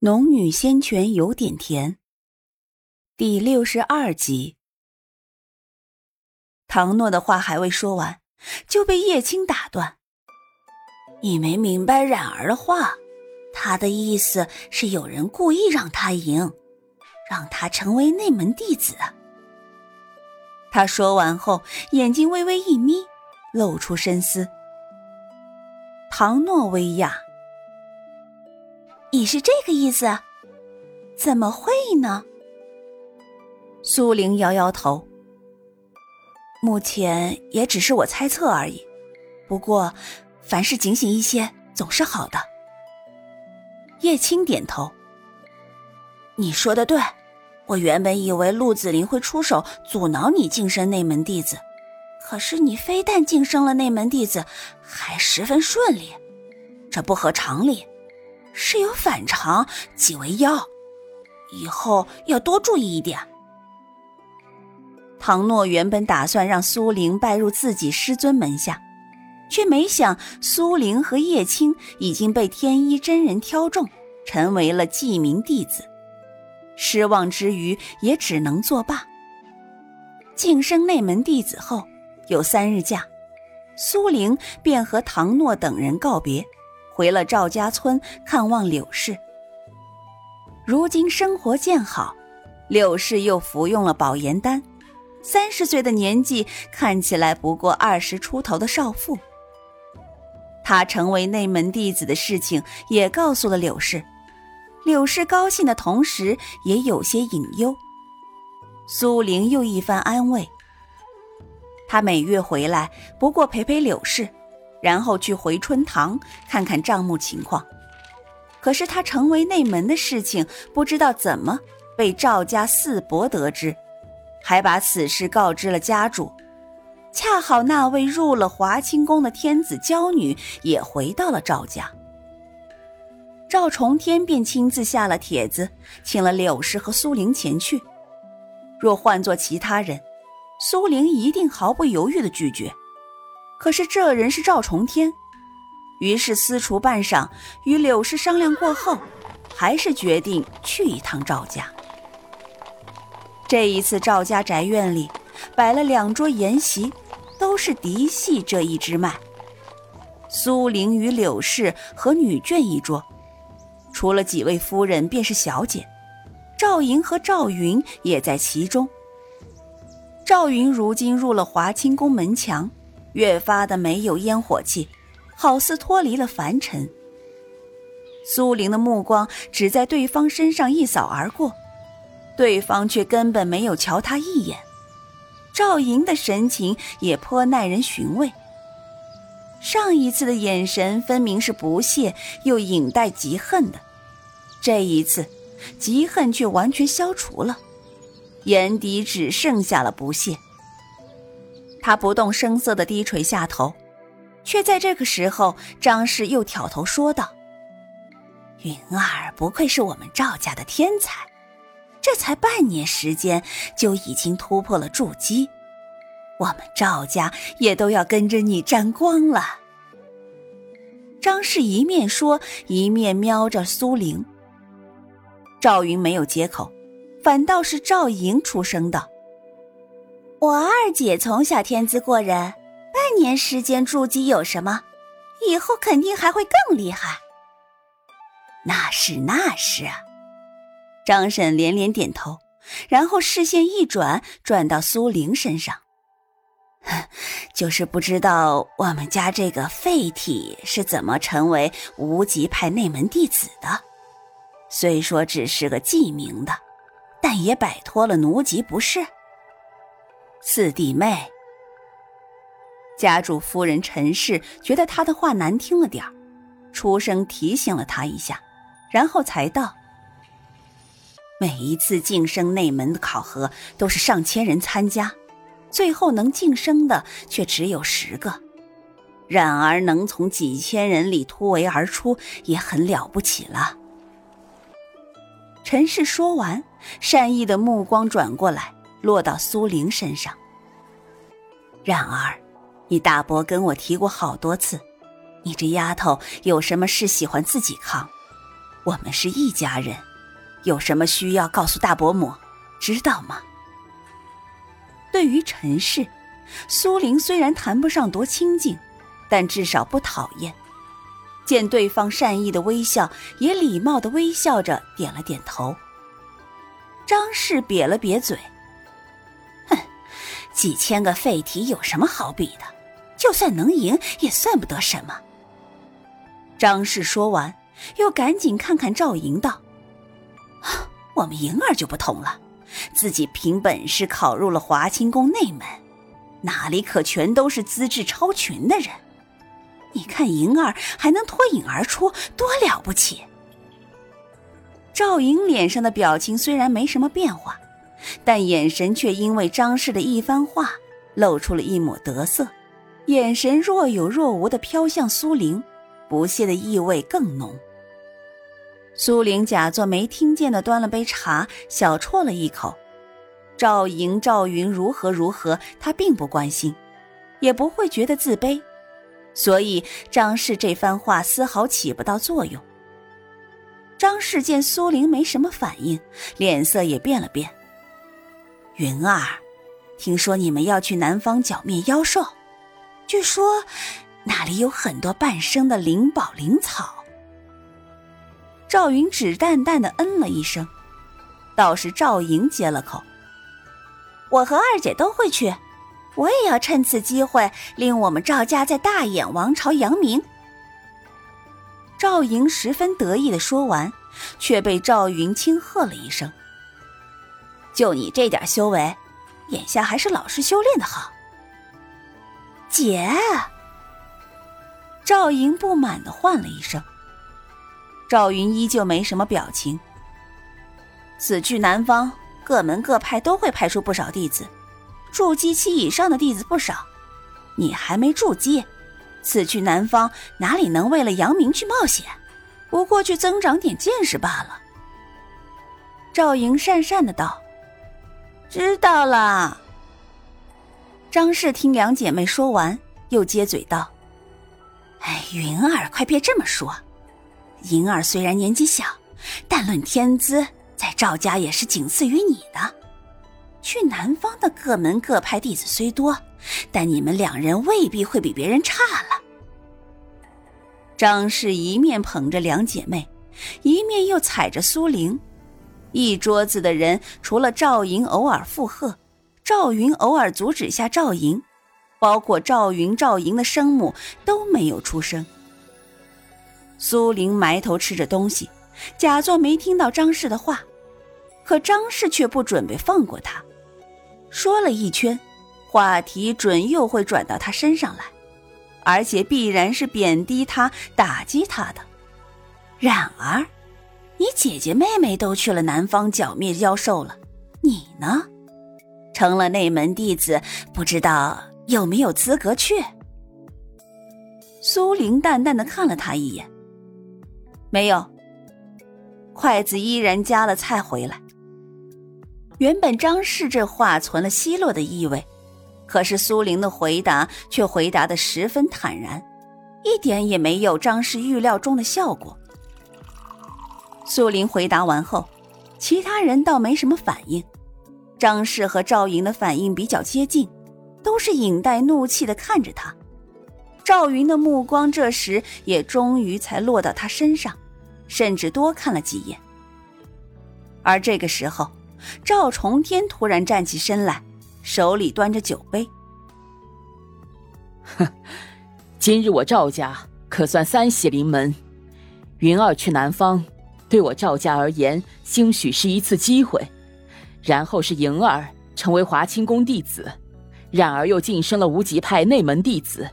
农女仙泉有点甜。第六十二集，唐诺的话还未说完，就被叶青打断：“你没明白冉儿的话，他的意思是有人故意让他赢，让他成为内门弟子。”他说完后，眼睛微微一眯，露出深思。唐诺微讶。你是这个意思？怎么会呢？苏玲摇摇头。目前也只是我猜测而已。不过，凡事警醒一些总是好的。叶青点头。你说的对，我原本以为陆子霖会出手阻挠你晋升内门弟子，可是你非但晋升了内门弟子，还十分顺利，这不合常理。是有反常，即为妖。以后要多注意一点。唐诺原本打算让苏玲拜入自己师尊门下，却没想苏玲和叶青已经被天一真人挑中，成为了记名弟子。失望之余，也只能作罢。晋升内门弟子后，有三日假，苏玲便和唐诺等人告别。回了赵家村看望柳氏。如今生活渐好，柳氏又服用了保颜丹，三十岁的年纪看起来不过二十出头的少妇。他成为内门弟子的事情也告诉了柳氏，柳氏高兴的同时也有些隐忧。苏玲又一番安慰，他每月回来不过陪陪柳氏。然后去回春堂看看账目情况，可是他成为内门的事情，不知道怎么被赵家四伯得知，还把此事告知了家主。恰好那位入了华清宫的天子娇女也回到了赵家，赵重天便亲自下了帖子，请了柳氏和苏玲前去。若换做其他人，苏玲一定毫不犹豫的拒绝。可是这人是赵重天，于是私厨半晌，与柳氏商量过后，还是决定去一趟赵家。这一次，赵家宅院里摆了两桌筵席，都是嫡系这一支脉。苏玲与柳氏和女眷一桌，除了几位夫人，便是小姐。赵莹和赵云也在其中。赵云如今入了华清宫门墙。越发的没有烟火气，好似脱离了凡尘。苏玲的目光只在对方身上一扫而过，对方却根本没有瞧他一眼。赵莹的神情也颇耐人寻味。上一次的眼神分明是不屑，又隐带嫉恨的，这一次，嫉恨却完全消除了，眼底只剩下了不屑。他不动声色的低垂下头，却在这个时候，张氏又挑头说道：“云儿不愧是我们赵家的天才，这才半年时间就已经突破了筑基，我们赵家也都要跟着你沾光了。”张氏一面说，一面瞄着苏玲。赵云没有接口，反倒是赵莹出声道。我二姐从小天资过人，半年时间筑基有什么？以后肯定还会更厉害。那是那是！张婶连连点头，然后视线一转，转到苏玲身上。就是不知道我们家这个废体是怎么成为无极派内门弟子的。虽说只是个记名的，但也摆脱了奴籍，不是？四弟妹，家主夫人陈氏觉得他的话难听了点儿，出声提醒了他一下，然后才道：“每一次晋升内门的考核都是上千人参加，最后能晋升的却只有十个。然而能从几千人里突围而出，也很了不起了。”陈氏说完，善意的目光转过来。落到苏玲身上。然而，你大伯跟我提过好多次，你这丫头有什么事喜欢自己扛，我们是一家人，有什么需要告诉大伯母，知道吗？对于陈氏，苏玲虽然谈不上多亲近，但至少不讨厌。见对方善意的微笑，也礼貌的微笑着点了点头。张氏瘪了瘪嘴：“，几千个废体有什么好比的？就算能赢，也算不得什么。”张氏说完，又赶紧看看赵莹道：“我们莹儿就不同了，自己凭本事考入了华清宫内门，哪里可全都是资质超群的人？你看莹儿还能脱颖而出，多了不起！”赵莹脸上的表情虽然没什么变化，但眼神却因为张氏的一番话露出了一抹得瑟，眼神若有若无的飘向苏玲。不屑的意味更浓。苏玲假作没听见的端了杯茶，小啜了一口。赵莹、赵云如何如何，她并不关心，也不会觉得自卑，所以张氏这番话丝毫起不到作用。张氏见苏玲没什么反应，脸色也变了变。云儿，听说你们要去南方剿灭妖兽，据说。那里有很多半生的灵宝灵草。赵云只淡淡的嗯了一声，倒是赵莹接了口：“我和二姐都会去，我也要趁此机会令我们赵家在大眼王朝扬名。”赵莹十分得意的说完，却被赵云轻喝了一声：“就你这点修为，眼下还是老实修炼的好。”姐。赵莹不满的唤了一声。赵云依旧没什么表情。此去南方，各门各派都会派出不少弟子，筑基期以上的弟子不少。你还没筑基，此去南方哪里能为了扬名去冒险？不过去增长点见识罢了。赵莹讪讪的道：“知道了。”张氏听两姐妹说完，又接嘴道。哎，云儿，快别这么说。银儿虽然年纪小，但论天资，在赵家也是仅次于你的。去南方的各门各派弟子虽多，但你们两人未必会比别人差了。张氏一面捧着两姐妹，一面又踩着苏玲。一桌子的人，除了赵莹偶尔附和，赵云偶尔阻止下赵莹。包括赵云、赵莹的生母都没有出声。苏玲埋头吃着东西，假作没听到张氏的话，可张氏却不准备放过他，说了一圈，话题准又会转到他身上来，而且必然是贬低他、打击他的。然而，你姐姐妹妹都去了南方剿灭妖兽了，你呢？成了内门弟子，不知道。有没有资格去？苏玲淡淡的看了他一眼，没有。筷子依然夹了菜回来。原本张氏这话存了奚落的意味，可是苏玲的回答却回答的十分坦然，一点也没有张氏预料中的效果。苏林回答完后，其他人倒没什么反应，张氏和赵莹的反应比较接近。都是隐带怒气的看着他，赵云的目光这时也终于才落到他身上，甚至多看了几眼。而这个时候，赵重天突然站起身来，手里端着酒杯。哼，今日我赵家可算三喜临门，云儿去南方，对我赵家而言，兴许是一次机会，然后是莹儿成为华清宫弟子。然而又晋升了无极派内门弟子，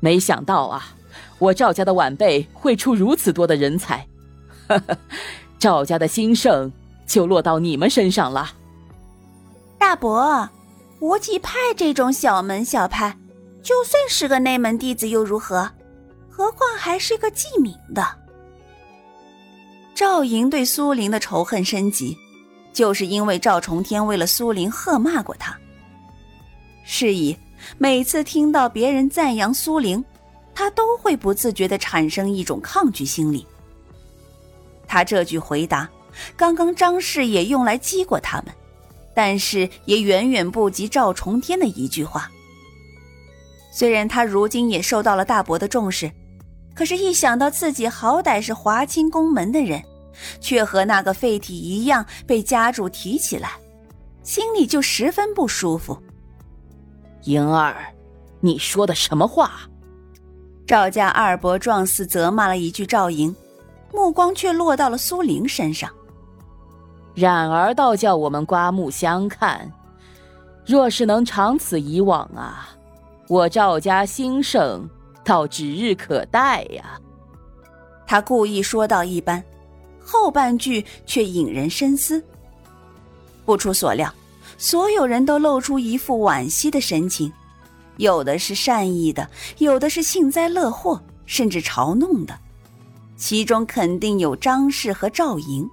没想到啊，我赵家的晚辈会出如此多的人才，呵 呵赵家的兴盛就落到你们身上了。大伯，无极派这种小门小派，就算是个内门弟子又如何？何况还是个记名的。赵莹对苏玲的仇恨升级，就是因为赵重天为了苏玲喝骂过他。是以，每次听到别人赞扬苏玲，他都会不自觉地产生一种抗拒心理。他这句回答，刚刚张氏也用来激过他们，但是也远远不及赵重天的一句话。虽然他如今也受到了大伯的重视，可是，一想到自己好歹是华清宫门的人，却和那个废体一样被家主提起来，心里就十分不舒服。莹儿，你说的什么话？赵家二伯状似责骂了一句赵莹，目光却落到了苏玲身上。冉儿倒叫我们刮目相看，若是能长此以往啊！我赵家兴盛，倒指日可待呀。他故意说到一般，后半句却引人深思。不出所料，所有人都露出一副惋惜的神情，有的是善意的，有的是幸灾乐祸，甚至嘲弄的。其中肯定有张氏和赵莹。